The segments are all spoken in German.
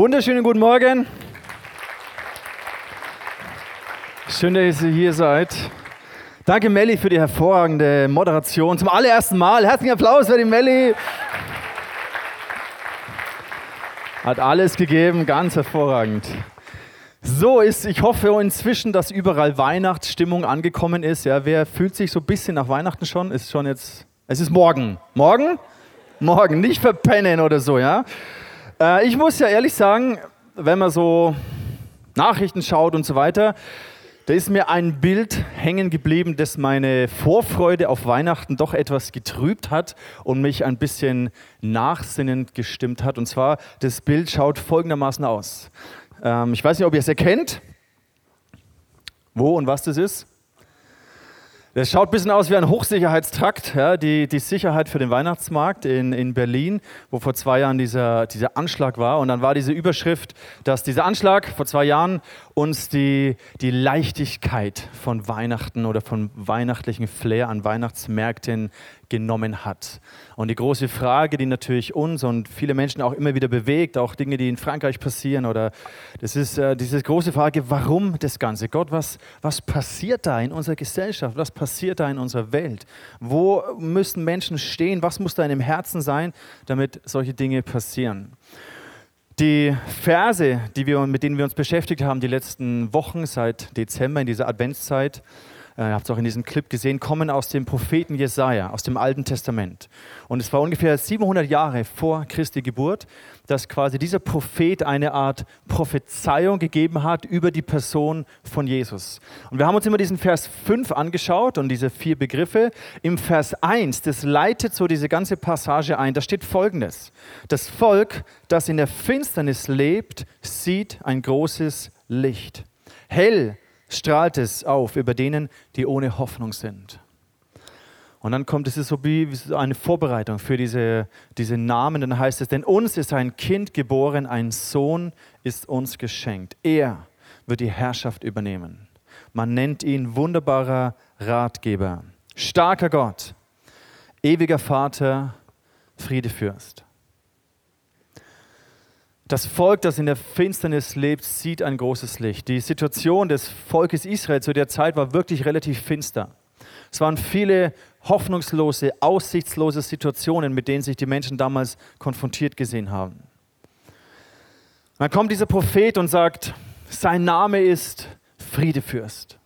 Wunderschönen guten Morgen. Schön, dass ihr hier seid. Danke, Melli, für die hervorragende Moderation. Zum allerersten Mal. Herzlichen Applaus für die Melli. Hat alles gegeben, ganz hervorragend. So ist, ich hoffe inzwischen, dass überall Weihnachtsstimmung angekommen ist. Ja, wer fühlt sich so ein bisschen nach Weihnachten schon? Ist schon jetzt, es ist morgen. Morgen? Morgen, nicht verpennen oder so, ja. Äh, ich muss ja ehrlich sagen, wenn man so Nachrichten schaut und so weiter, da ist mir ein Bild hängen geblieben, das meine Vorfreude auf Weihnachten doch etwas getrübt hat und mich ein bisschen nachsinnend gestimmt hat. Und zwar, das Bild schaut folgendermaßen aus. Ähm, ich weiß nicht, ob ihr es erkennt, wo und was das ist. Das schaut ein bisschen aus wie ein Hochsicherheitstrakt, ja, die, die Sicherheit für den Weihnachtsmarkt in, in Berlin, wo vor zwei Jahren dieser, dieser Anschlag war. Und dann war diese Überschrift, dass dieser Anschlag vor zwei Jahren uns die, die Leichtigkeit von Weihnachten oder von weihnachtlichen Flair an Weihnachtsmärkten genommen hat. Und die große Frage, die natürlich uns und viele Menschen auch immer wieder bewegt, auch Dinge, die in Frankreich passieren, oder das ist äh, diese große Frage, warum das Ganze? Gott, was, was passiert da in unserer Gesellschaft? Was passiert da in unserer Welt? Wo müssen Menschen stehen? Was muss da in dem Herzen sein, damit solche Dinge passieren? Die Verse, die wir, mit denen wir uns beschäftigt haben, die letzten Wochen seit Dezember in dieser Adventszeit, äh, habt es auch in diesem Clip gesehen, kommen aus dem Propheten Jesaja, aus dem Alten Testament. Und es war ungefähr 700 Jahre vor Christi Geburt, dass quasi dieser Prophet eine Art Prophezeiung gegeben hat über die Person von Jesus. Und wir haben uns immer diesen Vers 5 angeschaut und diese vier Begriffe. Im Vers 1, das leitet so diese ganze Passage ein, da steht folgendes. Das Volk, das in der Finsternis lebt, sieht ein großes Licht. Hell strahlt es auf über denen, die ohne Hoffnung sind. Und dann kommt es so wie eine Vorbereitung für diese, diese Namen. Dann heißt es, denn uns ist ein Kind geboren, ein Sohn ist uns geschenkt. Er wird die Herrschaft übernehmen. Man nennt ihn wunderbarer Ratgeber, starker Gott, ewiger Vater, Friedefürst. Das Volk, das in der Finsternis lebt, sieht ein großes Licht. Die Situation des Volkes Israel zu der Zeit war wirklich relativ finster. Es waren viele hoffnungslose, aussichtslose Situationen, mit denen sich die Menschen damals konfrontiert gesehen haben. dann kommt dieser Prophet und sagt, sein Name ist Friedefürst.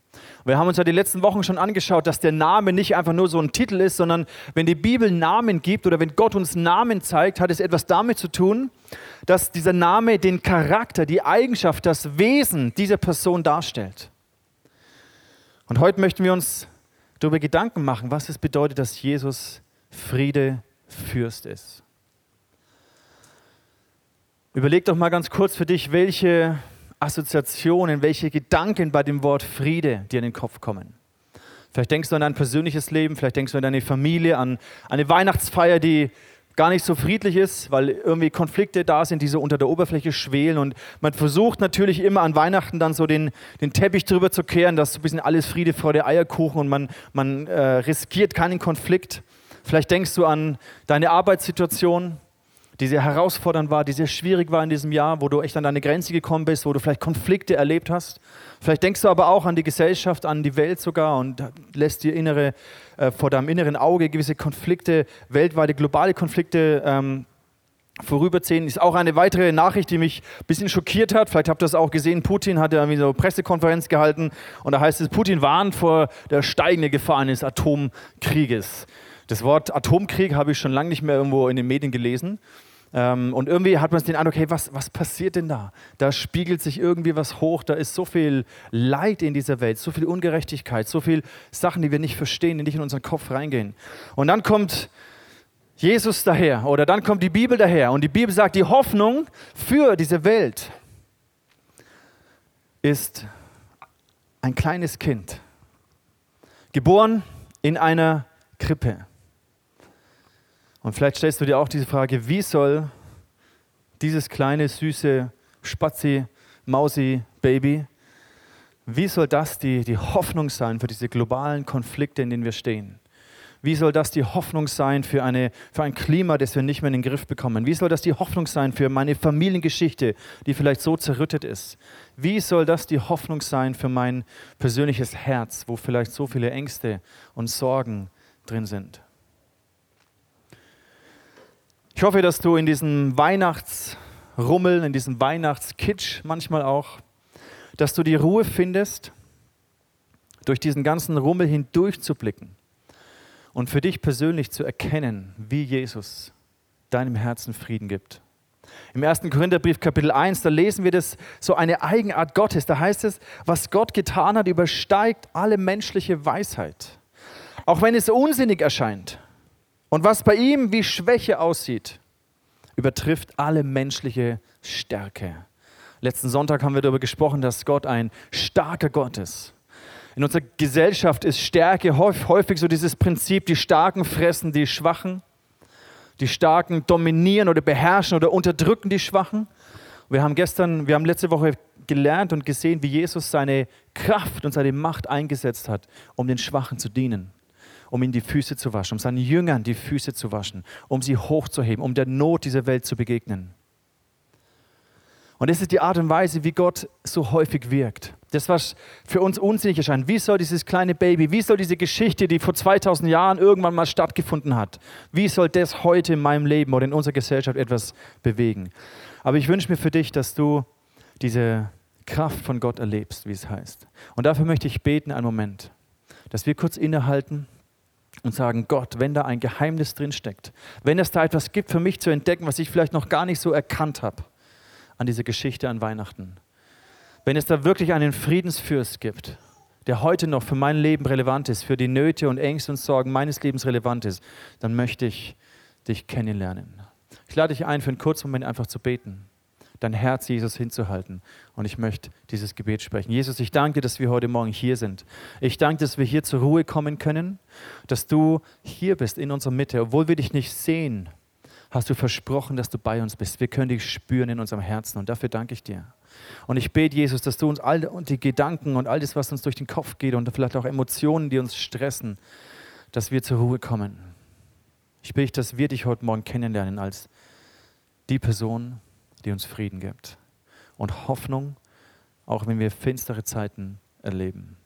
Wir haben uns ja die letzten Wochen schon angeschaut, dass der Name nicht einfach nur so ein Titel ist, sondern wenn die Bibel Namen gibt oder wenn Gott uns Namen zeigt, hat es etwas damit zu tun, dass dieser Name den Charakter, die Eigenschaft, das Wesen dieser Person darstellt. Und heute möchten wir uns darüber Gedanken machen, was es bedeutet, dass Jesus Friede Fürst ist. Überleg doch mal ganz kurz für dich, welche Assoziationen, welche Gedanken bei dem Wort Friede dir in den Kopf kommen. Vielleicht denkst du an dein persönliches Leben, vielleicht denkst du an deine Familie, an eine Weihnachtsfeier, die gar nicht so friedlich ist, weil irgendwie Konflikte da sind, die so unter der Oberfläche schwelen. Und man versucht natürlich immer an Weihnachten dann so den, den Teppich drüber zu kehren, dass so ein bisschen alles Friede, Freude, Eierkuchen und man, man äh, riskiert keinen Konflikt. Vielleicht denkst du an deine Arbeitssituation, die sehr herausfordernd war, die sehr schwierig war in diesem Jahr, wo du echt an deine Grenze gekommen bist, wo du vielleicht Konflikte erlebt hast. Vielleicht denkst du aber auch an die Gesellschaft, an die Welt sogar und lässt dir innere, äh, vor deinem inneren Auge gewisse Konflikte, weltweite, globale Konflikte ähm, vorüberziehen. Ist auch eine weitere Nachricht, die mich ein bisschen schockiert hat. Vielleicht habt ihr das auch gesehen. Putin hat ja irgendwie so eine Pressekonferenz gehalten und da heißt es, Putin warnt vor der steigenden Gefahr eines Atomkrieges. Das Wort Atomkrieg habe ich schon lange nicht mehr irgendwo in den Medien gelesen. Ähm, und irgendwie hat man den Eindruck, hey, was, was passiert denn da? Da spiegelt sich irgendwie was hoch, da ist so viel Leid in dieser Welt, so viel Ungerechtigkeit, so viel Sachen, die wir nicht verstehen, die nicht in unseren Kopf reingehen. Und dann kommt Jesus daher oder dann kommt die Bibel daher und die Bibel sagt, die Hoffnung für diese Welt ist ein kleines Kind, geboren in einer Krippe. Und vielleicht stellst du dir auch diese Frage, wie soll dieses kleine, süße Spazi, Mausi, Baby, wie soll das die, die Hoffnung sein für diese globalen Konflikte, in denen wir stehen? Wie soll das die Hoffnung sein für, eine, für ein Klima, das wir nicht mehr in den Griff bekommen? Wie soll das die Hoffnung sein für meine Familiengeschichte, die vielleicht so zerrüttet ist? Wie soll das die Hoffnung sein für mein persönliches Herz, wo vielleicht so viele Ängste und Sorgen drin sind? Ich hoffe, dass du in diesem Weihnachtsrummel, in diesem Weihnachtskitsch manchmal auch, dass du die Ruhe findest, durch diesen ganzen Rummel hindurch zu blicken und für dich persönlich zu erkennen, wie Jesus deinem Herzen Frieden gibt. Im 1. Korintherbrief Kapitel 1, da lesen wir das so eine Eigenart Gottes. Da heißt es, was Gott getan hat, übersteigt alle menschliche Weisheit. Auch wenn es unsinnig erscheint. Und was bei ihm wie Schwäche aussieht, übertrifft alle menschliche Stärke. Letzten Sonntag haben wir darüber gesprochen, dass Gott ein starker Gott ist. In unserer Gesellschaft ist Stärke häufig so dieses Prinzip, die Starken fressen die Schwachen, die Starken dominieren oder beherrschen oder unterdrücken die Schwachen. Wir haben gestern, wir haben letzte Woche gelernt und gesehen, wie Jesus seine Kraft und seine Macht eingesetzt hat, um den Schwachen zu dienen, um ihnen die Füße zu waschen, um seinen Jüngern die Füße zu waschen, um sie hochzuheben, um der Not dieser Welt zu begegnen. Und das ist die Art und Weise, wie Gott so häufig wirkt. Das, was für uns unsinnig erscheint. Wie soll dieses kleine Baby, wie soll diese Geschichte, die vor 2000 Jahren irgendwann mal stattgefunden hat, wie soll das heute in meinem Leben oder in unserer Gesellschaft etwas bewegen? Aber ich wünsche mir für dich, dass du diese Kraft von Gott erlebst, wie es heißt. Und dafür möchte ich beten einen Moment, dass wir kurz innehalten und sagen, Gott, wenn da ein Geheimnis drin steckt, wenn es da etwas gibt für mich zu entdecken, was ich vielleicht noch gar nicht so erkannt habe, an diese Geschichte an Weihnachten. Wenn es da wirklich einen Friedensfürst gibt, der heute noch für mein Leben relevant ist, für die Nöte und Ängste und Sorgen meines Lebens relevant ist, dann möchte ich dich kennenlernen. Ich lade dich ein, für einen kurzen Moment einfach zu beten, dein Herz Jesus hinzuhalten. Und ich möchte dieses Gebet sprechen. Jesus, ich danke dir, dass wir heute Morgen hier sind. Ich danke, dass wir hier zur Ruhe kommen können, dass du hier bist in unserer Mitte, obwohl wir dich nicht sehen hast du versprochen, dass du bei uns bist. Wir können dich spüren in unserem Herzen und dafür danke ich dir. Und ich bete, Jesus, dass du uns all die Gedanken und all das, was uns durch den Kopf geht und vielleicht auch Emotionen, die uns stressen, dass wir zur Ruhe kommen. Ich bete, dass wir dich heute Morgen kennenlernen als die Person, die uns Frieden gibt und Hoffnung, auch wenn wir finstere Zeiten erleben.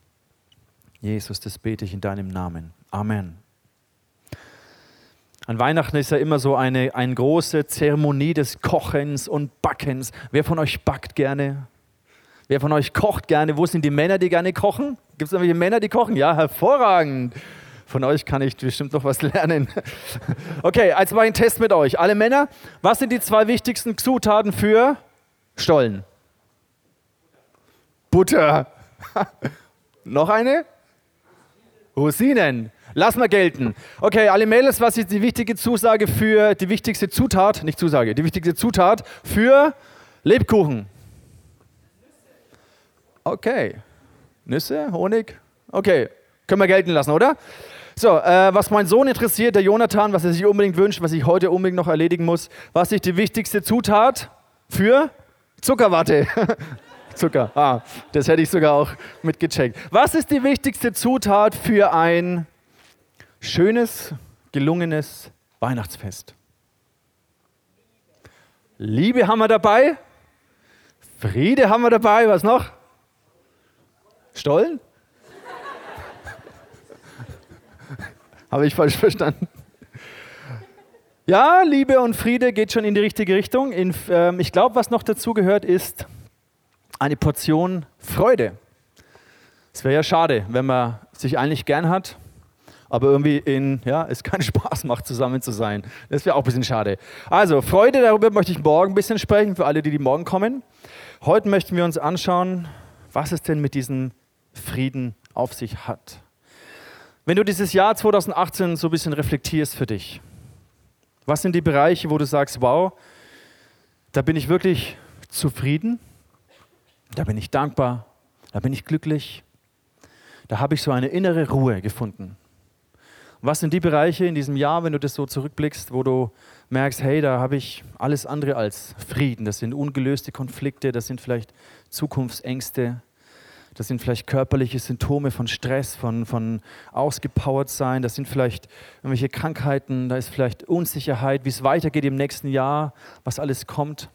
Jesus, das bete ich in deinem Namen. Amen. An Weihnachten ist ja immer so eine, eine große Zeremonie des Kochens und Backens. Wer von euch backt gerne? Wer von euch kocht gerne? Wo sind die Männer, die gerne kochen? Gibt es irgendwelche Männer, die kochen? Ja, hervorragend. Von euch kann ich bestimmt noch was lernen. Okay, als war ein Test mit euch. Alle Männer, was sind die zwei wichtigsten Zutaten für Stollen? Butter. noch eine? Rosinen. Lass mal gelten. Okay, alle Mädels, was ist die wichtige Zusage für die wichtigste Zutat, nicht Zusage, die wichtigste Zutat für Lebkuchen? Okay. Nüsse, Honig? Okay, können wir gelten lassen, oder? So, äh, was mein Sohn interessiert, der Jonathan, was er sich unbedingt wünscht, was ich heute unbedingt noch erledigen muss, was ist die wichtigste Zutat für Zuckerwatte? Zucker, ah, das hätte ich sogar auch mitgecheckt. Was ist die wichtigste Zutat für ein schönes, gelungenes Weihnachtsfest. Liebe haben wir dabei. Friede haben wir dabei. Was noch? Stollen? Habe ich falsch verstanden? Ja, Liebe und Friede geht schon in die richtige Richtung. In, ähm, ich glaube, was noch dazu gehört, ist eine Portion Freude. Es wäre ja schade, wenn man sich eigentlich gern hat aber irgendwie in, ja, es keinen Spaß macht, zusammen zu sein. Das wäre auch ein bisschen schade. Also, Freude, darüber möchte ich morgen ein bisschen sprechen, für alle, die, die morgen kommen. Heute möchten wir uns anschauen, was es denn mit diesem Frieden auf sich hat. Wenn du dieses Jahr 2018 so ein bisschen reflektierst für dich, was sind die Bereiche, wo du sagst, wow, da bin ich wirklich zufrieden, da bin ich dankbar, da bin ich glücklich, da habe ich so eine innere Ruhe gefunden. Was sind die Bereiche in diesem Jahr, wenn du das so zurückblickst, wo du merkst, hey, da habe ich alles andere als Frieden. Das sind ungelöste Konflikte, das sind vielleicht Zukunftsängste, Das sind vielleicht körperliche Symptome von Stress, von, von ausgepowert sein. Das sind vielleicht irgendwelche Krankheiten. Da ist vielleicht Unsicherheit, wie es weitergeht im nächsten Jahr, was alles kommt.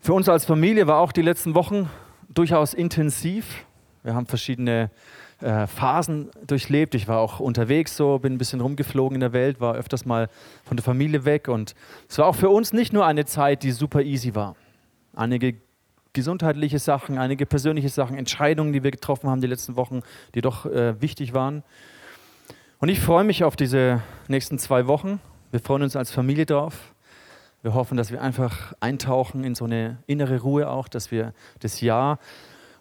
Für uns als Familie war auch die letzten Wochen durchaus intensiv. Wir haben verschiedene äh, Phasen durchlebt. Ich war auch unterwegs so, bin ein bisschen rumgeflogen in der Welt, war öfters mal von der Familie weg. Und es war auch für uns nicht nur eine Zeit, die super easy war. Einige gesundheitliche Sachen, einige persönliche Sachen, Entscheidungen, die wir getroffen haben die letzten Wochen, die doch äh, wichtig waren. Und ich freue mich auf diese nächsten zwei Wochen. Wir freuen uns als Familie drauf. Wir hoffen, dass wir einfach eintauchen in so eine innere Ruhe auch, dass wir das Jahr,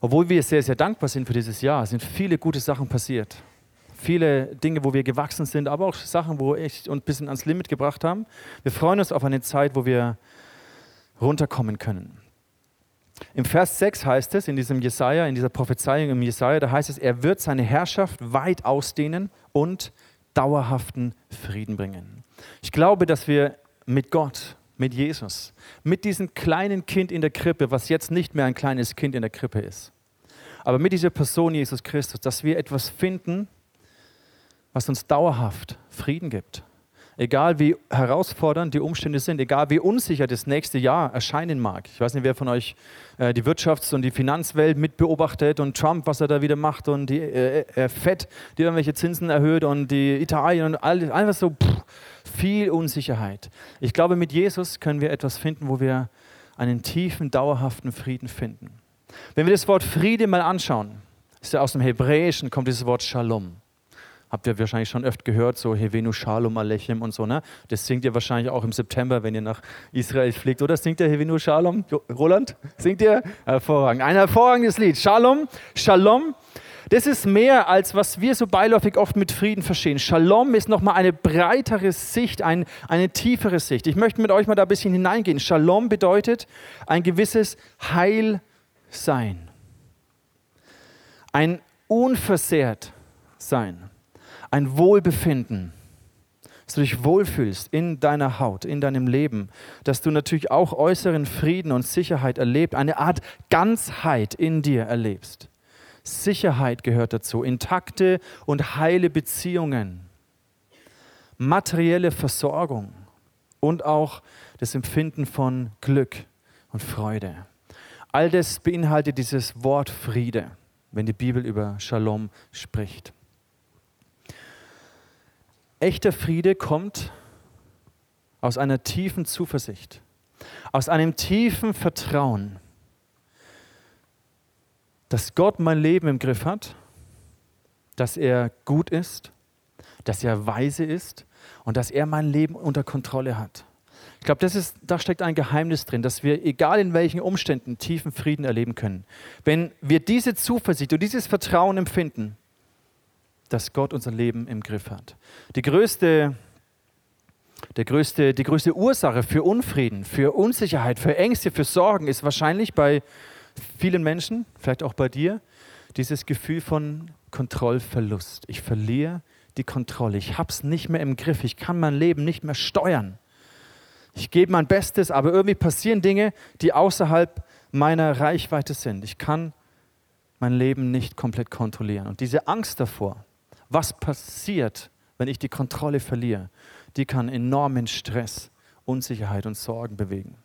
obwohl wir sehr, sehr dankbar sind für dieses Jahr, sind viele gute Sachen passiert. Viele Dinge, wo wir gewachsen sind, aber auch Sachen, wo echt uns ein bisschen ans Limit gebracht haben. Wir freuen uns auf eine Zeit, wo wir runterkommen können. Im Vers 6 heißt es, in diesem Jesaja, in dieser Prophezeiung im Jesaja, da heißt es, er wird seine Herrschaft weit ausdehnen und dauerhaften Frieden bringen. Ich glaube, dass wir mit Gott, mit Jesus, mit diesem kleinen Kind in der Krippe, was jetzt nicht mehr ein kleines Kind in der Krippe ist, aber mit dieser Person Jesus Christus, dass wir etwas finden, was uns dauerhaft Frieden gibt. Egal wie herausfordernd die Umstände sind, egal wie unsicher das nächste Jahr erscheinen mag. Ich weiß nicht, wer von euch äh, die Wirtschafts- und die Finanzwelt mitbeobachtet und Trump, was er da wieder macht und die äh, äh, Fed, die irgendwelche Zinsen erhöht und die Italien und alles, einfach so pff, viel Unsicherheit. Ich glaube, mit Jesus können wir etwas finden, wo wir einen tiefen, dauerhaften Frieden finden. Wenn wir das Wort Friede mal anschauen, ist ja aus dem Hebräischen kommt dieses Wort Shalom. Habt ihr wahrscheinlich schon öfter gehört, so Hevenu Shalom Alechem und so, ne? Das singt ihr wahrscheinlich auch im September, wenn ihr nach Israel fliegt, oder? Singt ihr Hevenu Shalom? Roland, singt ihr? Hervorragend. Ein hervorragendes Lied. Shalom, Shalom. Das ist mehr als was wir so beiläufig oft mit Frieden verstehen. Shalom ist nochmal eine breitere Sicht, ein, eine tiefere Sicht. Ich möchte mit euch mal da ein bisschen hineingehen. Shalom bedeutet ein gewisses Heilsein. Ein unversehrt sein ein Wohlbefinden, dass du dich wohlfühlst in deiner Haut, in deinem Leben, dass du natürlich auch äußeren Frieden und Sicherheit erlebst, eine Art Ganzheit in dir erlebst. Sicherheit gehört dazu, intakte und heile Beziehungen, materielle Versorgung und auch das Empfinden von Glück und Freude. All das beinhaltet dieses Wort Friede, wenn die Bibel über Shalom spricht. Echter Friede kommt aus einer tiefen Zuversicht, aus einem tiefen Vertrauen, dass Gott mein Leben im Griff hat, dass er gut ist, dass er weise ist und dass er mein Leben unter Kontrolle hat. Ich glaube, da steckt ein Geheimnis drin, dass wir, egal in welchen Umständen, tiefen Frieden erleben können. Wenn wir diese Zuversicht und dieses Vertrauen empfinden, dass Gott unser Leben im Griff hat. Die größte, der größte, die größte Ursache für Unfrieden, für Unsicherheit, für Ängste, für Sorgen ist wahrscheinlich bei vielen Menschen, vielleicht auch bei dir, dieses Gefühl von Kontrollverlust. Ich verliere die Kontrolle. Ich habe es nicht mehr im Griff. Ich kann mein Leben nicht mehr steuern. Ich gebe mein Bestes, aber irgendwie passieren Dinge, die außerhalb meiner Reichweite sind. Ich kann mein Leben nicht komplett kontrollieren. Und diese Angst davor, was passiert, wenn ich die Kontrolle verliere, die kann enormen Stress, Unsicherheit und Sorgen bewegen.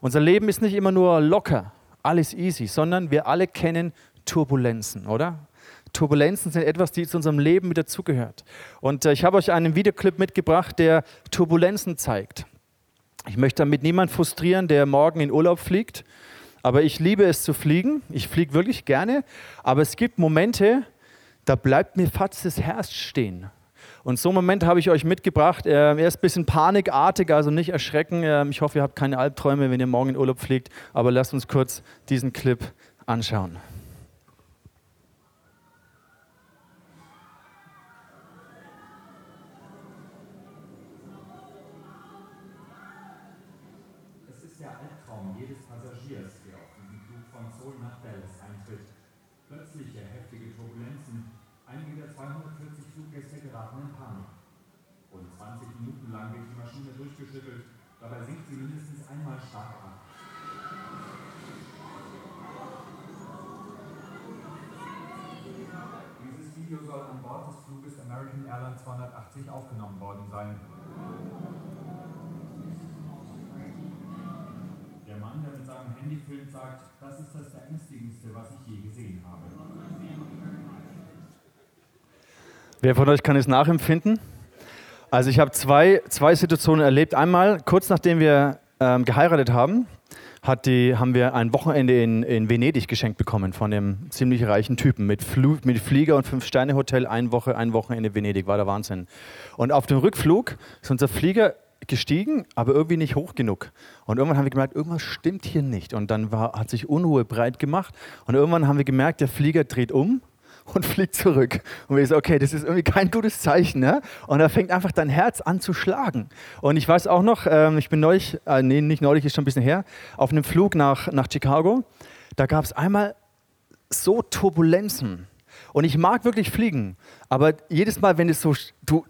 Unser Leben ist nicht immer nur locker, alles easy, sondern wir alle kennen Turbulenzen, oder? Turbulenzen sind etwas, die zu unserem Leben mit dazugehört. Und äh, ich habe euch einen Videoclip mitgebracht, der Turbulenzen zeigt. Ich möchte damit niemanden frustrieren, der morgen in Urlaub fliegt, aber ich liebe es zu fliegen. Ich fliege wirklich gerne, aber es gibt Momente, da bleibt mir fast das Herz stehen. Und so einen Moment habe ich euch mitgebracht. Er ist ein bisschen panikartig, also nicht erschrecken. Ähm, ich hoffe, ihr habt keine Albträume, wenn ihr morgen in Urlaub fliegt. Aber lasst uns kurz diesen Clip anschauen. Handy filmt, sagt, das ist das Beängstigendste, was ich je gesehen habe. Wer von euch kann es nachempfinden? Also ich habe zwei, zwei Situationen erlebt. Einmal, kurz nachdem wir ähm, geheiratet haben, hat die, haben wir ein Wochenende in, in Venedig geschenkt bekommen von einem ziemlich reichen Typen mit, Flu, mit Flieger und Fünf-Sterne-Hotel, ein Woche, ein Wochenende Venedig, war der Wahnsinn. Und auf dem Rückflug ist unser Flieger gestiegen, aber irgendwie nicht hoch genug. Und irgendwann haben wir gemerkt, irgendwas stimmt hier nicht. Und dann war, hat sich Unruhe breit gemacht. Und irgendwann haben wir gemerkt, der Flieger dreht um und fliegt zurück. Und wir so, okay, das ist irgendwie kein gutes Zeichen. Ne? Und da fängt einfach dein Herz an zu schlagen. Und ich weiß auch noch, ähm, ich bin neulich, äh, nee, nicht neulich, ist schon ein bisschen her, auf einem Flug nach, nach Chicago. Da gab es einmal so Turbulenzen. Und ich mag wirklich fliegen, aber jedes Mal, wenn es so, du,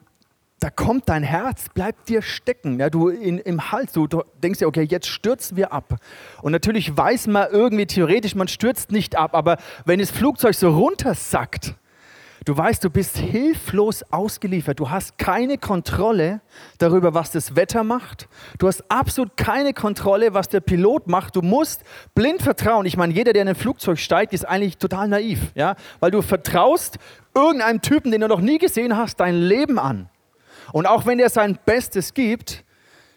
da kommt dein Herz, bleibt dir stecken, ja, du in, im Hals, du, denkst dir, okay, jetzt stürzen wir ab. Und natürlich weiß man irgendwie theoretisch, man stürzt nicht ab, aber wenn das Flugzeug so runtersackt, du weißt, du bist hilflos ausgeliefert, du hast keine Kontrolle darüber, was das Wetter macht, du hast absolut keine Kontrolle, was der Pilot macht, du musst blind vertrauen. Ich meine, jeder, der in ein Flugzeug steigt, ist eigentlich total naiv, ja, weil du vertraust irgendeinem Typen, den du noch nie gesehen hast, dein Leben an. Und auch wenn er sein Bestes gibt,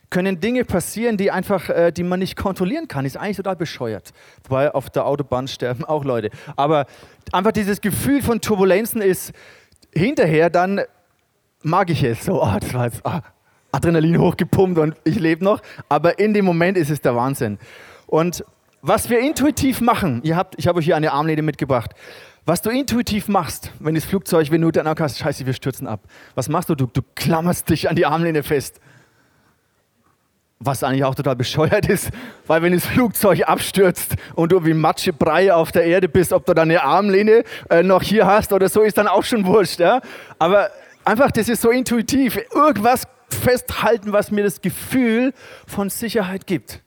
können Dinge passieren, die einfach, äh, die man nicht kontrollieren kann. Ist eigentlich total bescheuert. Wobei auf der Autobahn sterben auch Leute. Aber einfach dieses Gefühl von Turbulenzen ist hinterher dann mag ich es so. Oh, das war jetzt oh, Adrenalin hochgepumpt und ich lebe noch. Aber in dem Moment ist es der Wahnsinn. Und was wir intuitiv machen, ihr habt, ich habe euch hier eine Armlehne mitgebracht. Was du intuitiv machst, wenn das Flugzeug, wenn du dann auch hast, scheiße, wir stürzen ab. Was machst du? du? Du klammerst dich an die Armlehne fest. Was eigentlich auch total bescheuert ist, weil wenn das Flugzeug abstürzt und du wie Matschebrei auf der Erde bist, ob du deine Armlehne äh, noch hier hast oder so, ist dann auch schon wurscht. Ja? Aber einfach, das ist so intuitiv. Irgendwas festhalten, was mir das Gefühl von Sicherheit gibt.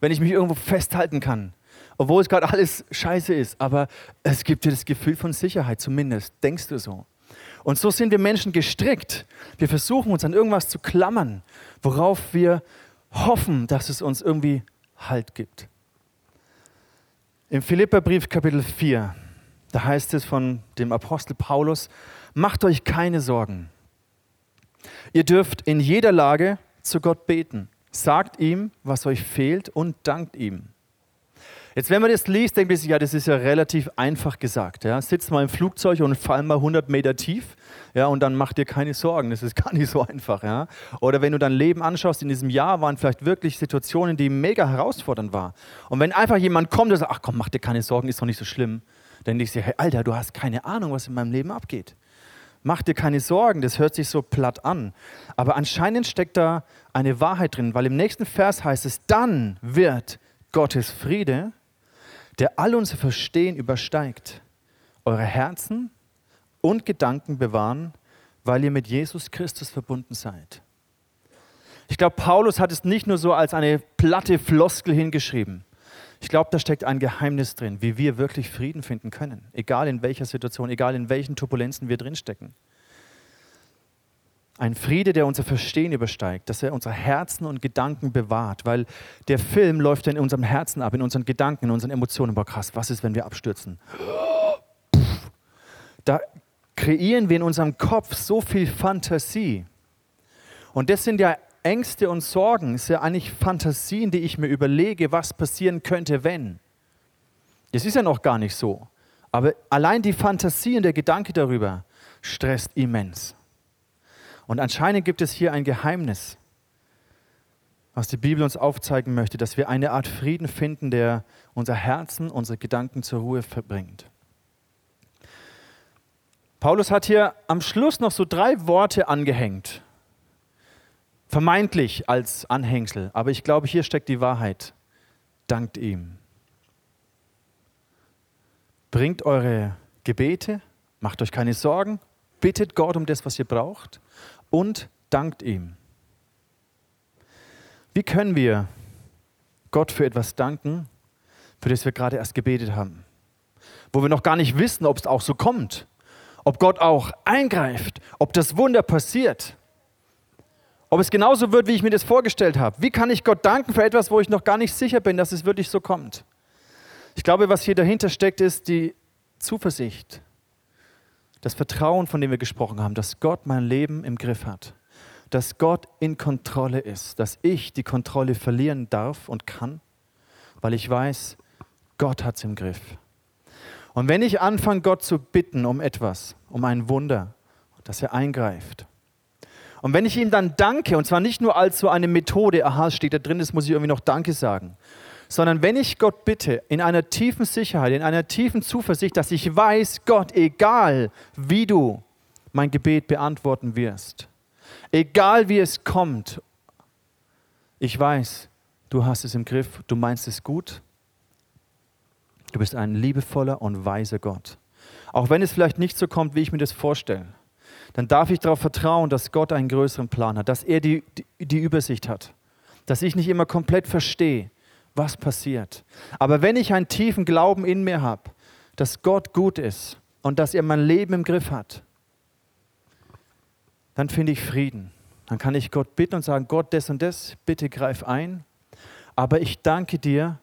Wenn ich mich irgendwo festhalten kann obwohl es gerade alles scheiße ist, aber es gibt dir das Gefühl von Sicherheit, zumindest denkst du so. Und so sind wir Menschen gestrickt. Wir versuchen uns an irgendwas zu klammern, worauf wir hoffen, dass es uns irgendwie Halt gibt. Im Philipperbrief Kapitel 4, da heißt es von dem Apostel Paulus, macht euch keine Sorgen. Ihr dürft in jeder Lage zu Gott beten. Sagt ihm, was euch fehlt und dankt ihm. Jetzt, wenn man das liest, denkt man sich, ja, das ist ja relativ einfach gesagt. Ja. Sitz mal im Flugzeug und fall mal 100 Meter tief ja, und dann mach dir keine Sorgen. Das ist gar nicht so einfach. Ja. Oder wenn du dein Leben anschaust, in diesem Jahr waren vielleicht wirklich Situationen, die mega herausfordernd waren. Und wenn einfach jemand kommt und sagt, ach komm, mach dir keine Sorgen, ist doch nicht so schlimm, dann denke ich dir, hey, Alter, du hast keine Ahnung, was in meinem Leben abgeht. Mach dir keine Sorgen, das hört sich so platt an. Aber anscheinend steckt da eine Wahrheit drin, weil im nächsten Vers heißt es, dann wird Gottes Friede, der all unser Verstehen übersteigt, eure Herzen und Gedanken bewahren, weil ihr mit Jesus Christus verbunden seid. Ich glaube, Paulus hat es nicht nur so als eine platte Floskel hingeschrieben. Ich glaube, da steckt ein Geheimnis drin, wie wir wirklich Frieden finden können, egal in welcher Situation, egal in welchen Turbulenzen wir drinstecken. Ein Friede, der unser Verstehen übersteigt, dass er unsere Herzen und Gedanken bewahrt, weil der Film läuft ja in unserem Herzen ab, in unseren Gedanken, in unseren Emotionen. Boah, krass, was ist, wenn wir abstürzen? Da kreieren wir in unserem Kopf so viel Fantasie. Und das sind ja Ängste und Sorgen, das sind ja eigentlich Fantasien, die ich mir überlege, was passieren könnte, wenn. Das ist ja noch gar nicht so. Aber allein die Fantasie und der Gedanke darüber stresst immens. Und anscheinend gibt es hier ein Geheimnis, was die Bibel uns aufzeigen möchte, dass wir eine Art Frieden finden, der unser Herzen, unsere Gedanken zur Ruhe verbringt. Paulus hat hier am Schluss noch so drei Worte angehängt, vermeintlich als Anhängsel, aber ich glaube, hier steckt die Wahrheit. Dankt ihm. Bringt eure Gebete, macht euch keine Sorgen, bittet Gott um das, was ihr braucht und dankt ihm. Wie können wir Gott für etwas danken, für das wir gerade erst gebetet haben? Wo wir noch gar nicht wissen, ob es auch so kommt. ob Gott auch eingreift, ob das Wunder passiert, ob es genauso wird, wie ich mir das vorgestellt habe. Wie kann ich Gott danken für etwas, wo ich noch gar nicht sicher bin, dass es wirklich so kommt? Ich glaube, was hier dahinter steckt, ist die Zuversicht, das Vertrauen, von dem wir gesprochen haben, dass Gott mein Leben im Griff hat, dass Gott in Kontrolle ist, dass ich die Kontrolle verlieren darf und kann, weil ich weiß, Gott hat es im Griff. Und wenn ich anfange, Gott zu bitten um etwas, um ein Wunder, dass er eingreift, und wenn ich ihm dann danke, und zwar nicht nur als so eine Methode, aha, es steht da drin, das muss ich irgendwie noch Danke sagen, sondern wenn ich Gott bitte, in einer tiefen Sicherheit, in einer tiefen Zuversicht, dass ich weiß, Gott, egal wie du mein Gebet beantworten wirst, egal wie es kommt, ich weiß, du hast es im Griff, du meinst es gut, du bist ein liebevoller und weiser Gott. Auch wenn es vielleicht nicht so kommt, wie ich mir das vorstelle, dann darf ich darauf vertrauen, dass Gott einen größeren Plan hat, dass er die, die, die Übersicht hat, dass ich nicht immer komplett verstehe, was passiert. Aber wenn ich einen tiefen Glauben in mir habe, dass Gott gut ist und dass er mein Leben im Griff hat, dann finde ich Frieden. Dann kann ich Gott bitten und sagen, Gott, das und das, bitte greif ein. Aber ich danke dir,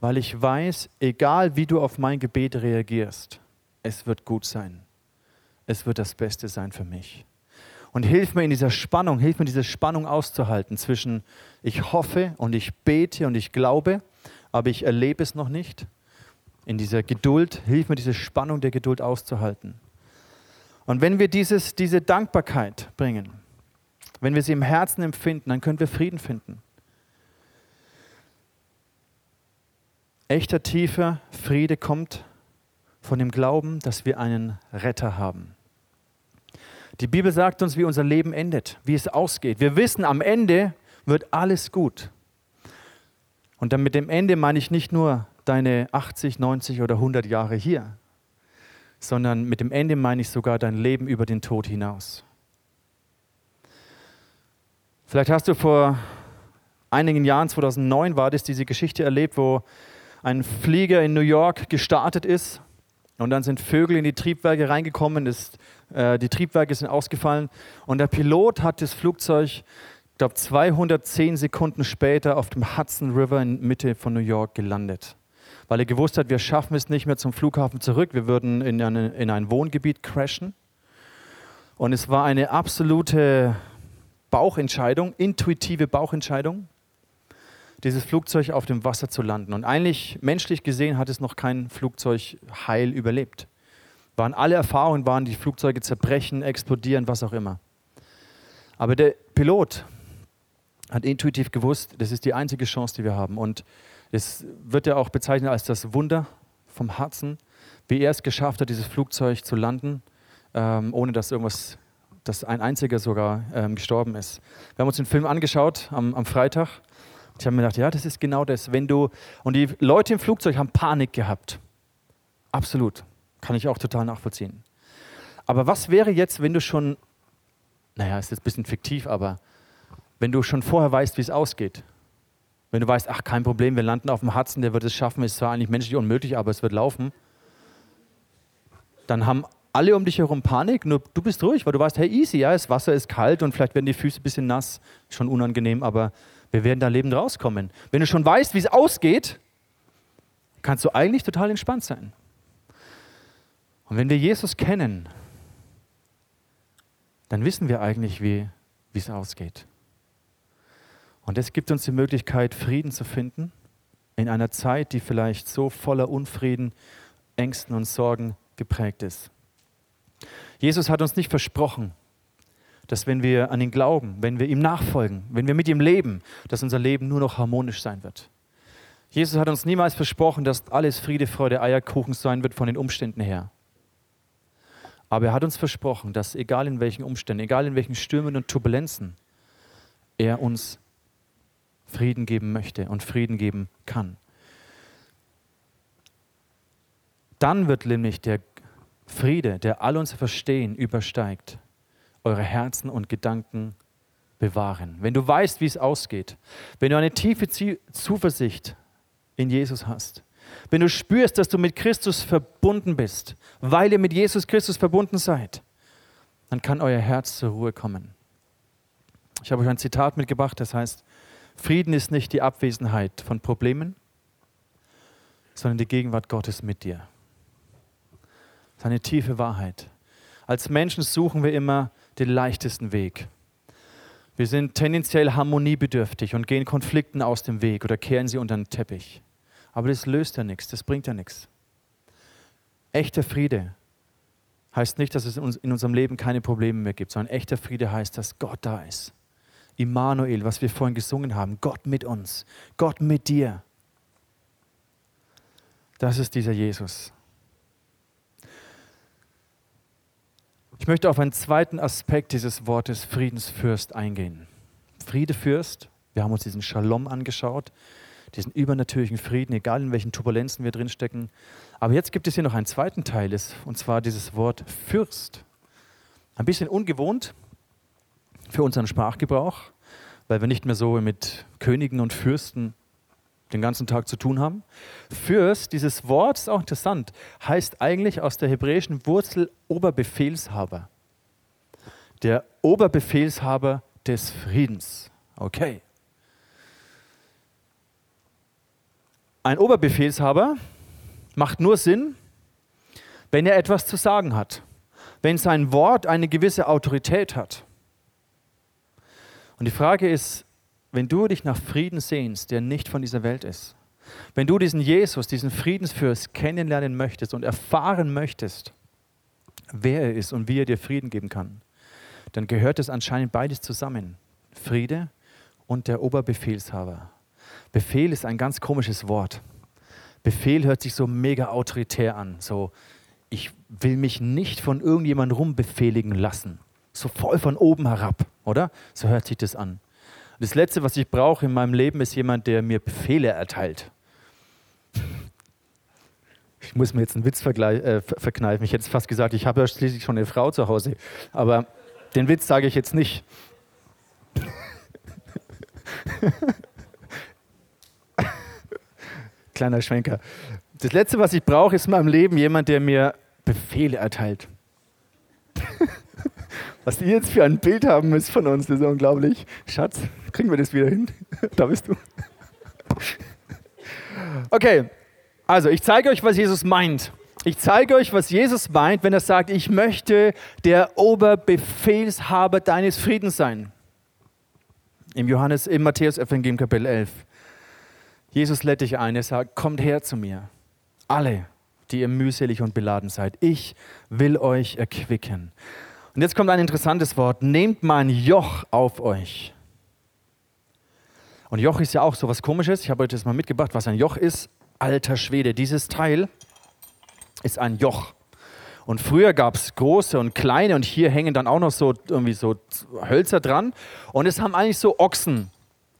weil ich weiß, egal wie du auf mein Gebet reagierst, es wird gut sein. Es wird das Beste sein für mich. Und hilf mir in dieser Spannung, hilf mir diese Spannung auszuhalten zwischen ich hoffe und ich bete und ich glaube, aber ich erlebe es noch nicht. In dieser Geduld, hilf mir diese Spannung der Geduld auszuhalten. Und wenn wir dieses, diese Dankbarkeit bringen, wenn wir sie im Herzen empfinden, dann können wir Frieden finden. Echter tiefer Friede kommt von dem Glauben, dass wir einen Retter haben. Die Bibel sagt uns, wie unser Leben endet, wie es ausgeht. Wir wissen, am Ende wird alles gut. Und dann mit dem Ende meine ich nicht nur deine 80, 90 oder 100 Jahre hier, sondern mit dem Ende meine ich sogar dein Leben über den Tod hinaus. Vielleicht hast du vor einigen Jahren, 2009 war das, diese Geschichte erlebt, wo ein Flieger in New York gestartet ist und dann sind Vögel in die Triebwerke reingekommen, ist, äh, die Triebwerke sind ausgefallen und der Pilot hat das Flugzeug, ich glaube 210 Sekunden später auf dem Hudson River in Mitte von New York gelandet. Weil er gewusst hat, wir schaffen es nicht mehr zum Flughafen zurück, wir würden in, eine, in ein Wohngebiet crashen. Und es war eine absolute Bauchentscheidung, intuitive Bauchentscheidung dieses Flugzeug auf dem Wasser zu landen. Und eigentlich menschlich gesehen hat es noch kein Flugzeug heil überlebt. Waren alle Erfahrungen waren, die Flugzeuge zerbrechen, explodieren, was auch immer. Aber der Pilot hat intuitiv gewusst, das ist die einzige Chance, die wir haben. Und es wird ja auch bezeichnet als das Wunder vom Herzen, wie er es geschafft hat, dieses Flugzeug zu landen, ähm, ohne dass irgendwas, dass ein einziger sogar ähm, gestorben ist. Wir haben uns den Film angeschaut am, am Freitag ich habe mir gedacht, ja, das ist genau das. Wenn du und die Leute im Flugzeug haben Panik gehabt. Absolut, kann ich auch total nachvollziehen. Aber was wäre jetzt, wenn du schon, naja, ist jetzt ein bisschen fiktiv, aber wenn du schon vorher weißt, wie es ausgeht? Wenn du weißt, ach, kein Problem, wir landen auf dem Hudson, der wird es schaffen, ist zwar eigentlich menschlich unmöglich, aber es wird laufen. Dann haben alle um dich herum Panik, nur du bist ruhig, weil du weißt, hey, easy, ja, das Wasser ist kalt und vielleicht werden die Füße ein bisschen nass, schon unangenehm, aber wir werden da lebend rauskommen. Wenn du schon weißt, wie es ausgeht, kannst du eigentlich total entspannt sein. Und wenn wir Jesus kennen, dann wissen wir eigentlich, wie es ausgeht. Und es gibt uns die Möglichkeit, Frieden zu finden in einer Zeit, die vielleicht so voller Unfrieden, Ängsten und Sorgen geprägt ist. Jesus hat uns nicht versprochen, dass wenn wir an ihn glauben, wenn wir ihm nachfolgen, wenn wir mit ihm leben, dass unser Leben nur noch harmonisch sein wird. Jesus hat uns niemals versprochen, dass alles Friede, Freude, Eierkuchen sein wird von den Umständen her. Aber er hat uns versprochen, dass egal in welchen Umständen, egal in welchen Stürmen und Turbulenzen, er uns Frieden geben möchte und Frieden geben kann. Dann wird nämlich der Friede, der all unser Verstehen übersteigt, eure Herzen und Gedanken bewahren. Wenn du weißt, wie es ausgeht, wenn du eine tiefe Zuversicht in Jesus hast, wenn du spürst, dass du mit Christus verbunden bist, weil ihr mit Jesus Christus verbunden seid, dann kann euer Herz zur Ruhe kommen. Ich habe euch ein Zitat mitgebracht, das heißt, Frieden ist nicht die Abwesenheit von Problemen, sondern die Gegenwart Gottes mit dir. Das ist eine tiefe Wahrheit. Als Menschen suchen wir immer den leichtesten Weg. Wir sind tendenziell harmoniebedürftig und gehen Konflikten aus dem Weg oder kehren sie unter den Teppich. Aber das löst ja nichts, das bringt ja nichts. Echter Friede heißt nicht, dass es in unserem Leben keine Probleme mehr gibt, sondern echter Friede heißt, dass Gott da ist. Immanuel, was wir vorhin gesungen haben, Gott mit uns, Gott mit dir. Das ist dieser Jesus. Ich möchte auf einen zweiten Aspekt dieses Wortes Friedensfürst eingehen. Friedefürst, wir haben uns diesen Shalom angeschaut, diesen übernatürlichen Frieden, egal in welchen Turbulenzen wir drinstecken. Aber jetzt gibt es hier noch einen zweiten Teil, und zwar dieses Wort Fürst. Ein bisschen ungewohnt für unseren Sprachgebrauch, weil wir nicht mehr so mit Königen und Fürsten den ganzen Tag zu tun haben. Fürst, dieses Wort ist auch interessant, heißt eigentlich aus der hebräischen Wurzel Oberbefehlshaber. Der Oberbefehlshaber des Friedens. Okay. Ein Oberbefehlshaber macht nur Sinn, wenn er etwas zu sagen hat, wenn sein Wort eine gewisse Autorität hat. Und die Frage ist, wenn du dich nach Frieden sehnst, der nicht von dieser Welt ist, wenn du diesen Jesus, diesen Friedensfürst kennenlernen möchtest und erfahren möchtest, wer er ist und wie er dir Frieden geben kann, dann gehört es anscheinend beides zusammen. Friede und der Oberbefehlshaber. Befehl ist ein ganz komisches Wort. Befehl hört sich so mega autoritär an. So, ich will mich nicht von irgendjemandem rumbefehligen lassen. So voll von oben herab, oder? So hört sich das an. Das Letzte, was ich brauche in meinem Leben, ist jemand, der mir Befehle erteilt. Ich muss mir jetzt einen Witz äh, verkneifen. Ich hätte fast gesagt, ich habe ja schließlich schon eine Frau zu Hause. Aber den Witz sage ich jetzt nicht. Kleiner Schwenker. Das Letzte, was ich brauche, ist in meinem Leben jemand, der mir Befehle erteilt. Was ihr jetzt für ein Bild haben müsst von uns, das ist unglaublich. Schatz, kriegen wir das wieder hin? da bist du. Okay, also ich zeige euch, was Jesus meint. Ich zeige euch, was Jesus meint, wenn er sagt, ich möchte der Oberbefehlshaber deines Friedens sein. Im Johannes, im Matthäus Evangelium Kapitel 11. Jesus lädt dich ein, er sagt, kommt her zu mir, alle, die ihr mühselig und beladen seid. Ich will euch erquicken. Und jetzt kommt ein interessantes Wort. Nehmt mein Joch auf euch. Und Joch ist ja auch so was Komisches. Ich habe euch das mal mitgebracht, was ein Joch ist. Alter Schwede, dieses Teil ist ein Joch. Und früher gab es große und kleine und hier hängen dann auch noch so irgendwie so Hölzer dran. Und es haben eigentlich so Ochsen.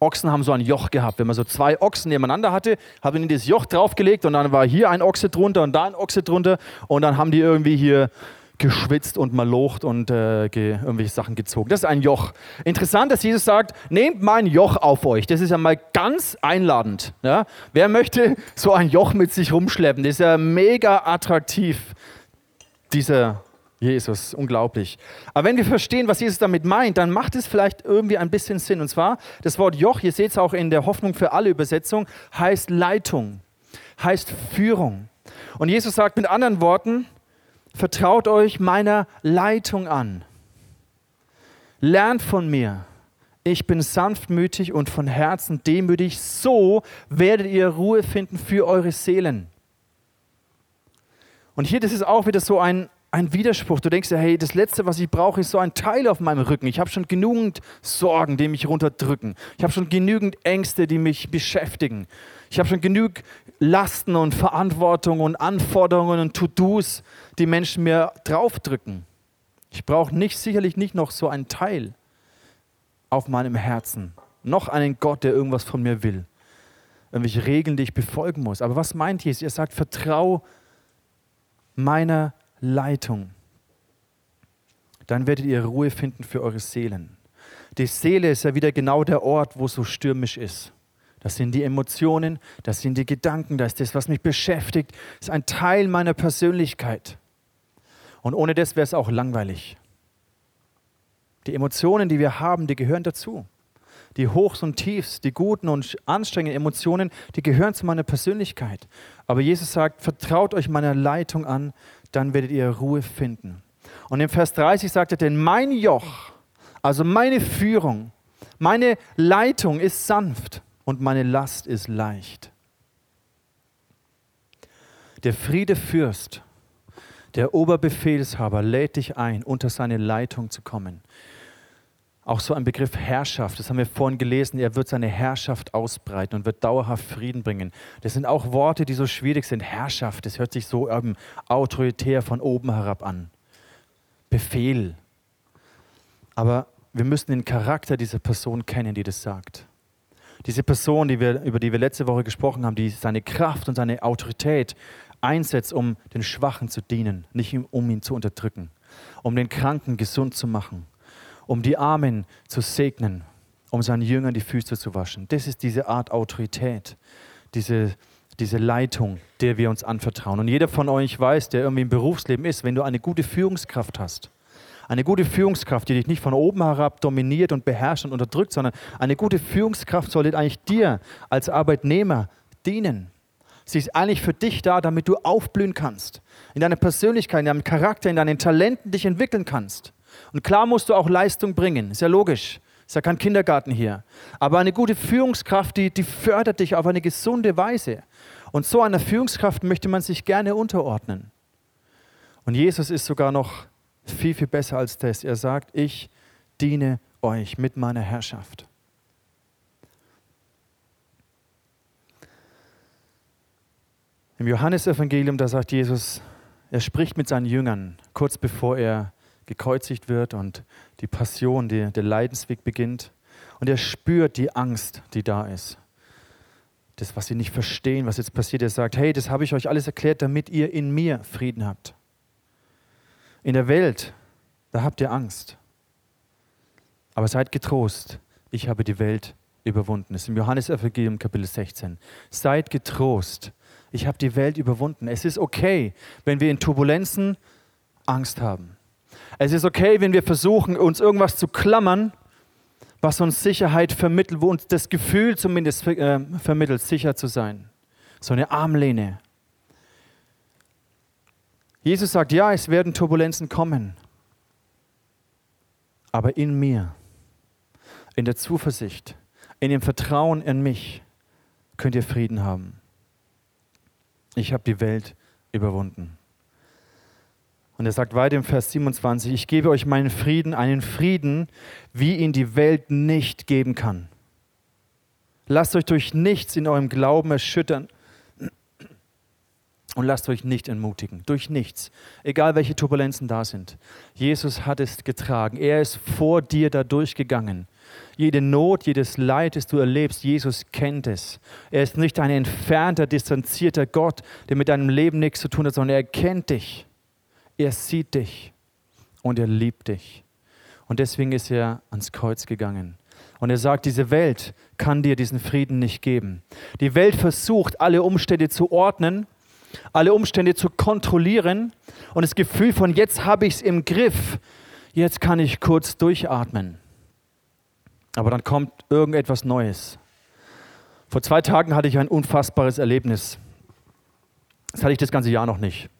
Ochsen haben so ein Joch gehabt. Wenn man so zwei Ochsen nebeneinander hatte, hat man in das Joch draufgelegt und dann war hier ein Ochse drunter und da ein Ochse drunter und dann haben die irgendwie hier geschwitzt und malocht und äh, irgendwelche Sachen gezogen. Das ist ein Joch. Interessant, dass Jesus sagt, nehmt mein Joch auf euch. Das ist ja mal ganz einladend. Ja? Wer möchte so ein Joch mit sich rumschleppen? Das ist ja mega attraktiv, dieser Jesus, unglaublich. Aber wenn wir verstehen, was Jesus damit meint, dann macht es vielleicht irgendwie ein bisschen Sinn. Und zwar, das Wort Joch, ihr seht es auch in der Hoffnung für alle Übersetzung, heißt Leitung, heißt Führung. Und Jesus sagt mit anderen Worten, Vertraut euch meiner Leitung an. Lernt von mir. Ich bin sanftmütig und von Herzen demütig. So werdet ihr Ruhe finden für eure Seelen. Und hier, das ist auch wieder so ein, ein Widerspruch. Du denkst ja, hey, das Letzte, was ich brauche, ist so ein Teil auf meinem Rücken. Ich habe schon genügend Sorgen, die mich runterdrücken. Ich habe schon genügend Ängste, die mich beschäftigen. Ich habe schon genug Lasten und Verantwortung und Anforderungen und To-Dos, die Menschen mir draufdrücken. Ich brauche nicht, sicherlich nicht noch so einen Teil auf meinem Herzen. Noch einen Gott, der irgendwas von mir will. Irgendwelche Regeln, die ich befolgen muss. Aber was meint Jesus? Er sagt, vertrau meiner Leitung. Dann werdet ihr Ruhe finden für eure Seelen. Die Seele ist ja wieder genau der Ort, wo so stürmisch ist. Das sind die Emotionen, das sind die Gedanken, das ist das, was mich beschäftigt. Das ist ein Teil meiner Persönlichkeit. Und ohne das wäre es auch langweilig. Die Emotionen, die wir haben, die gehören dazu. Die Hochs und Tiefs, die guten und anstrengenden Emotionen, die gehören zu meiner Persönlichkeit. Aber Jesus sagt, vertraut euch meiner Leitung an, dann werdet ihr Ruhe finden. Und im Vers 30 sagt er, denn mein Joch, also meine Führung, meine Leitung ist sanft und meine Last ist leicht. Der Friedefürst, der Oberbefehlshaber lädt dich ein, unter seine Leitung zu kommen. Auch so ein Begriff Herrschaft, das haben wir vorhin gelesen, er wird seine Herrschaft ausbreiten und wird dauerhaft Frieden bringen. Das sind auch Worte, die so schwierig sind. Herrschaft, das hört sich so ähm, autoritär von oben herab an. Befehl. Aber wir müssen den Charakter dieser Person kennen, die das sagt. Diese Person, die wir, über die wir letzte Woche gesprochen haben, die seine Kraft und seine Autorität einsetzt, um den Schwachen zu dienen, nicht um ihn zu unterdrücken, um den Kranken gesund zu machen um die Armen zu segnen, um seinen Jüngern die Füße zu waschen. Das ist diese Art Autorität, diese, diese Leitung, der wir uns anvertrauen. Und jeder von euch weiß, der irgendwie im Berufsleben ist, wenn du eine gute Führungskraft hast, eine gute Führungskraft, die dich nicht von oben herab dominiert und beherrscht und unterdrückt, sondern eine gute Führungskraft sollte eigentlich dir als Arbeitnehmer dienen. Sie ist eigentlich für dich da, damit du aufblühen kannst, in deiner Persönlichkeit, in deinem Charakter, in deinen Talenten dich entwickeln kannst. Und klar musst du auch Leistung bringen, ist ja logisch. Ist ja kein Kindergarten hier. Aber eine gute Führungskraft, die, die fördert dich auf eine gesunde Weise. Und so einer Führungskraft möchte man sich gerne unterordnen. Und Jesus ist sogar noch viel, viel besser als das. Er sagt, ich diene euch mit meiner Herrschaft. Im Johannesevangelium, da sagt Jesus, er spricht mit seinen Jüngern, kurz bevor er gekreuzigt wird und die Passion, die, der Leidensweg beginnt. Und er spürt die Angst, die da ist. Das, was sie nicht verstehen, was jetzt passiert. Er sagt, hey, das habe ich euch alles erklärt, damit ihr in mir Frieden habt. In der Welt, da habt ihr Angst. Aber seid getrost, ich habe die Welt überwunden. Das ist im Johannes-Evangelium Kapitel 16. Seid getrost, ich habe die Welt überwunden. Es ist okay, wenn wir in Turbulenzen Angst haben. Es ist okay, wenn wir versuchen, uns irgendwas zu klammern, was uns Sicherheit vermittelt, wo uns das Gefühl zumindest äh, vermittelt, sicher zu sein. So eine Armlehne. Jesus sagt, ja, es werden Turbulenzen kommen, aber in mir, in der Zuversicht, in dem Vertrauen in mich könnt ihr Frieden haben. Ich habe die Welt überwunden. Und er sagt weiter im Vers 27, ich gebe euch meinen Frieden, einen Frieden, wie ihn die Welt nicht geben kann. Lasst euch durch nichts in eurem Glauben erschüttern und lasst euch nicht entmutigen. Durch nichts. Egal welche Turbulenzen da sind. Jesus hat es getragen. Er ist vor dir da durchgegangen. Jede Not, jedes Leid, das du erlebst, Jesus kennt es. Er ist nicht ein entfernter, distanzierter Gott, der mit deinem Leben nichts zu tun hat, sondern er kennt dich. Er sieht dich und er liebt dich. Und deswegen ist er ans Kreuz gegangen. Und er sagt, diese Welt kann dir diesen Frieden nicht geben. Die Welt versucht, alle Umstände zu ordnen, alle Umstände zu kontrollieren und das Gefühl von, jetzt habe ich es im Griff, jetzt kann ich kurz durchatmen. Aber dann kommt irgendetwas Neues. Vor zwei Tagen hatte ich ein unfassbares Erlebnis. Das hatte ich das ganze Jahr noch nicht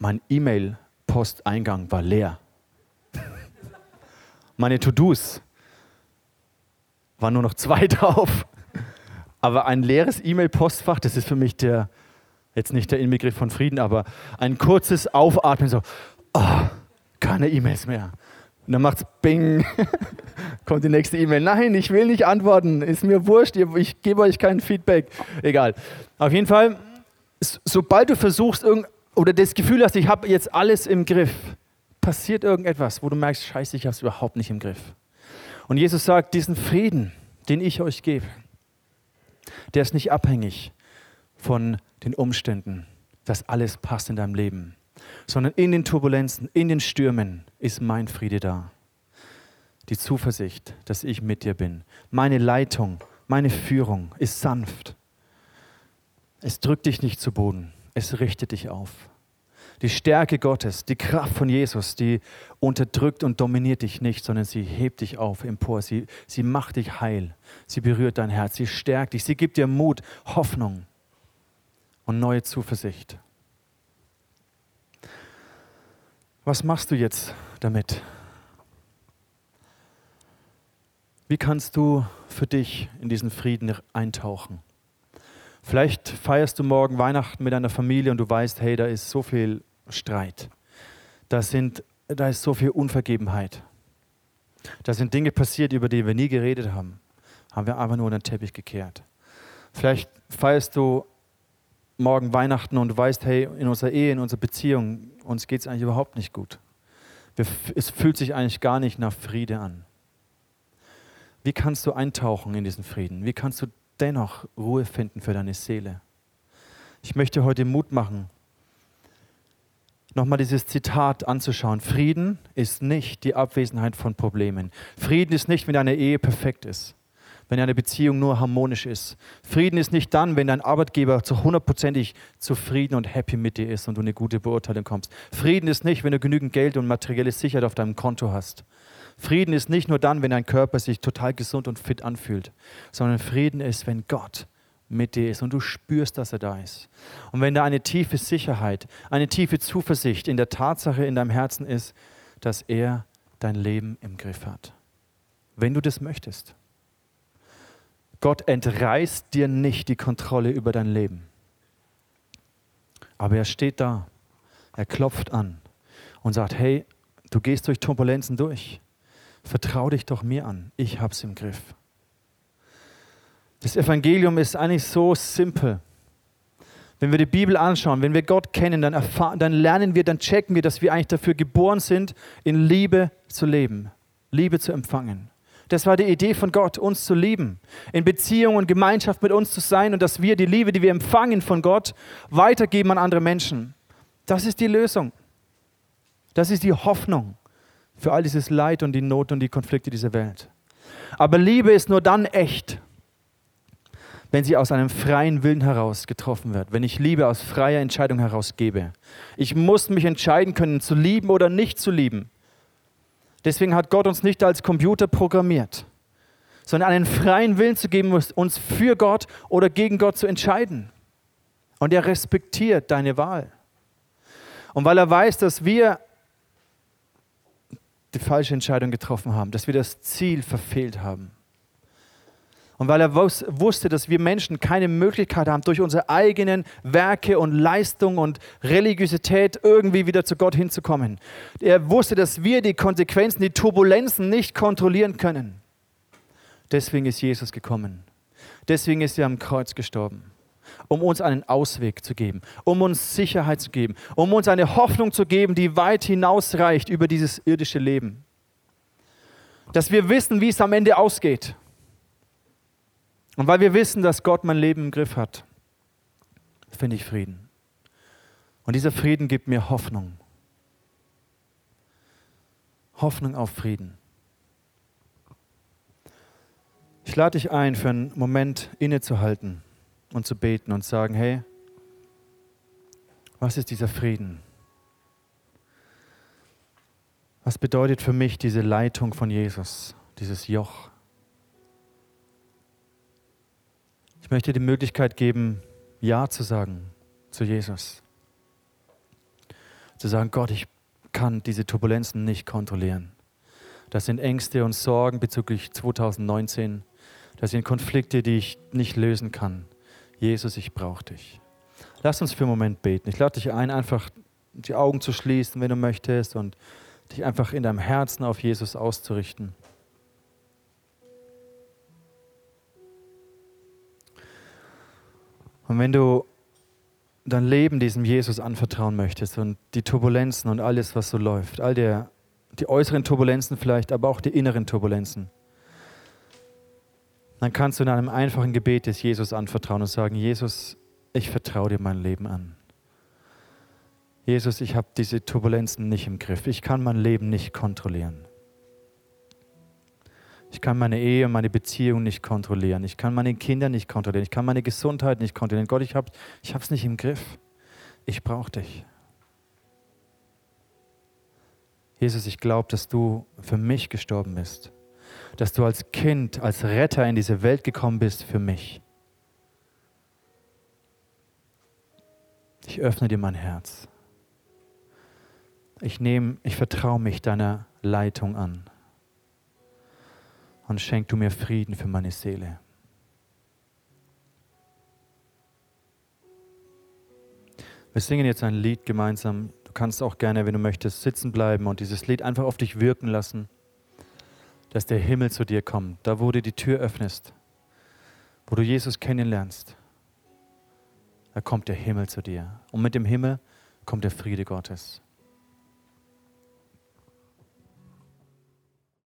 mein E-Mail-Posteingang war leer. Meine To-Dos waren nur noch zwei drauf. Aber ein leeres E-Mail-Postfach, das ist für mich der, jetzt nicht der Inbegriff von Frieden, aber ein kurzes Aufatmen, so, oh, keine E-Mails mehr. Und dann macht es Bing, kommt die nächste E-Mail. Nein, ich will nicht antworten, ist mir wurscht, ich gebe euch kein Feedback. Egal. Auf jeden Fall, sobald du versuchst, irgendein oder das Gefühl hast, ich habe jetzt alles im Griff, passiert irgendetwas, wo du merkst, scheiße, ich habe es überhaupt nicht im Griff. Und Jesus sagt, diesen Frieden, den ich euch gebe, der ist nicht abhängig von den Umständen, dass alles passt in deinem Leben, sondern in den Turbulenzen, in den Stürmen ist mein Friede da. Die Zuversicht, dass ich mit dir bin. Meine Leitung, meine Führung ist sanft. Es drückt dich nicht zu Boden, es richtet dich auf. Die Stärke Gottes, die Kraft von Jesus, die unterdrückt und dominiert dich nicht, sondern sie hebt dich auf, empor. Sie, sie macht dich heil. Sie berührt dein Herz. Sie stärkt dich. Sie gibt dir Mut, Hoffnung und neue Zuversicht. Was machst du jetzt damit? Wie kannst du für dich in diesen Frieden eintauchen? Vielleicht feierst du morgen Weihnachten mit deiner Familie und du weißt, hey, da ist so viel Streit. Da, sind, da ist so viel Unvergebenheit. Da sind Dinge passiert, über die wir nie geredet haben. Haben wir einfach nur unter den Teppich gekehrt. Vielleicht feierst du morgen Weihnachten und du weißt, hey, in unserer Ehe, in unserer Beziehung, uns geht es eigentlich überhaupt nicht gut. Wir, es fühlt sich eigentlich gar nicht nach Friede an. Wie kannst du eintauchen in diesen Frieden? Wie kannst du dennoch Ruhe finden für deine Seele? Ich möchte heute Mut machen, nochmal dieses Zitat anzuschauen. Frieden ist nicht die Abwesenheit von Problemen. Frieden ist nicht, wenn deine Ehe perfekt ist wenn eine Beziehung nur harmonisch ist. Frieden ist nicht dann, wenn dein Arbeitgeber zu hundertprozentig zufrieden und happy mit dir ist und du eine gute Beurteilung kommst. Frieden ist nicht, wenn du genügend Geld und materielle Sicherheit auf deinem Konto hast. Frieden ist nicht nur dann, wenn dein Körper sich total gesund und fit anfühlt, sondern Frieden ist, wenn Gott mit dir ist und du spürst, dass er da ist. Und wenn da eine tiefe Sicherheit, eine tiefe Zuversicht in der Tatsache in deinem Herzen ist, dass er dein Leben im Griff hat. Wenn du das möchtest. Gott entreißt dir nicht die Kontrolle über dein Leben. Aber er steht da, er klopft an und sagt, hey, du gehst durch Turbulenzen durch. Vertrau dich doch mir an, ich hab's im Griff. Das Evangelium ist eigentlich so simpel. Wenn wir die Bibel anschauen, wenn wir Gott kennen, dann, erfahren, dann lernen wir, dann checken wir, dass wir eigentlich dafür geboren sind, in Liebe zu leben, Liebe zu empfangen. Das war die Idee von Gott, uns zu lieben, in Beziehung und Gemeinschaft mit uns zu sein und dass wir die Liebe, die wir empfangen von Gott, weitergeben an andere Menschen. Das ist die Lösung. Das ist die Hoffnung für all dieses Leid und die Not und die Konflikte dieser Welt. Aber Liebe ist nur dann echt, wenn sie aus einem freien Willen heraus getroffen wird, wenn ich Liebe aus freier Entscheidung heraus gebe. Ich muss mich entscheiden können, zu lieben oder nicht zu lieben. Deswegen hat Gott uns nicht als Computer programmiert, sondern einen freien Willen zu geben, uns für Gott oder gegen Gott zu entscheiden. Und er respektiert deine Wahl. Und weil er weiß, dass wir die falsche Entscheidung getroffen haben, dass wir das Ziel verfehlt haben, und weil er wusste, dass wir Menschen keine Möglichkeit haben, durch unsere eigenen Werke und Leistung und Religiosität irgendwie wieder zu Gott hinzukommen. Er wusste, dass wir die Konsequenzen, die Turbulenzen nicht kontrollieren können. Deswegen ist Jesus gekommen. Deswegen ist er am Kreuz gestorben um uns einen Ausweg zu geben, um uns Sicherheit zu geben, um uns eine Hoffnung zu geben, die weit hinausreicht über dieses irdische Leben. Dass wir wissen, wie es am Ende ausgeht. Und weil wir wissen, dass Gott mein Leben im Griff hat, finde ich Frieden. Und dieser Frieden gibt mir Hoffnung. Hoffnung auf Frieden. Ich lade dich ein, für einen Moment innezuhalten und zu beten und sagen, hey, was ist dieser Frieden? Was bedeutet für mich diese Leitung von Jesus, dieses Joch? Ich möchte die Möglichkeit geben, Ja zu sagen zu Jesus. Zu sagen, Gott, ich kann diese Turbulenzen nicht kontrollieren. Das sind Ängste und Sorgen bezüglich 2019. Das sind Konflikte, die ich nicht lösen kann. Jesus, ich brauche dich. Lass uns für einen Moment beten. Ich lade dich ein, einfach die Augen zu schließen, wenn du möchtest, und dich einfach in deinem Herzen auf Jesus auszurichten. Und wenn du dein Leben diesem Jesus anvertrauen möchtest und die Turbulenzen und alles, was so läuft, all der, die äußeren Turbulenzen vielleicht, aber auch die inneren Turbulenzen, dann kannst du in einem einfachen Gebet des Jesus anvertrauen und sagen, Jesus, ich vertraue dir mein Leben an. Jesus, ich habe diese Turbulenzen nicht im Griff. Ich kann mein Leben nicht kontrollieren. Ich kann meine Ehe und meine Beziehung nicht kontrollieren. Ich kann meine Kinder nicht kontrollieren. Ich kann meine Gesundheit nicht kontrollieren. Gott, ich habe es nicht im Griff. Ich brauche dich. Jesus, ich glaube, dass du für mich gestorben bist. Dass du als Kind, als Retter in diese Welt gekommen bist für mich. Ich öffne dir mein Herz. Ich nehme, ich vertraue mich deiner Leitung an. Und schenk du mir Frieden für meine Seele. Wir singen jetzt ein Lied gemeinsam. Du kannst auch gerne, wenn du möchtest, sitzen bleiben und dieses Lied einfach auf dich wirken lassen, dass der Himmel zu dir kommt, da wo du die Tür öffnest, wo du Jesus kennenlernst. Da kommt der Himmel zu dir. Und mit dem Himmel kommt der Friede Gottes.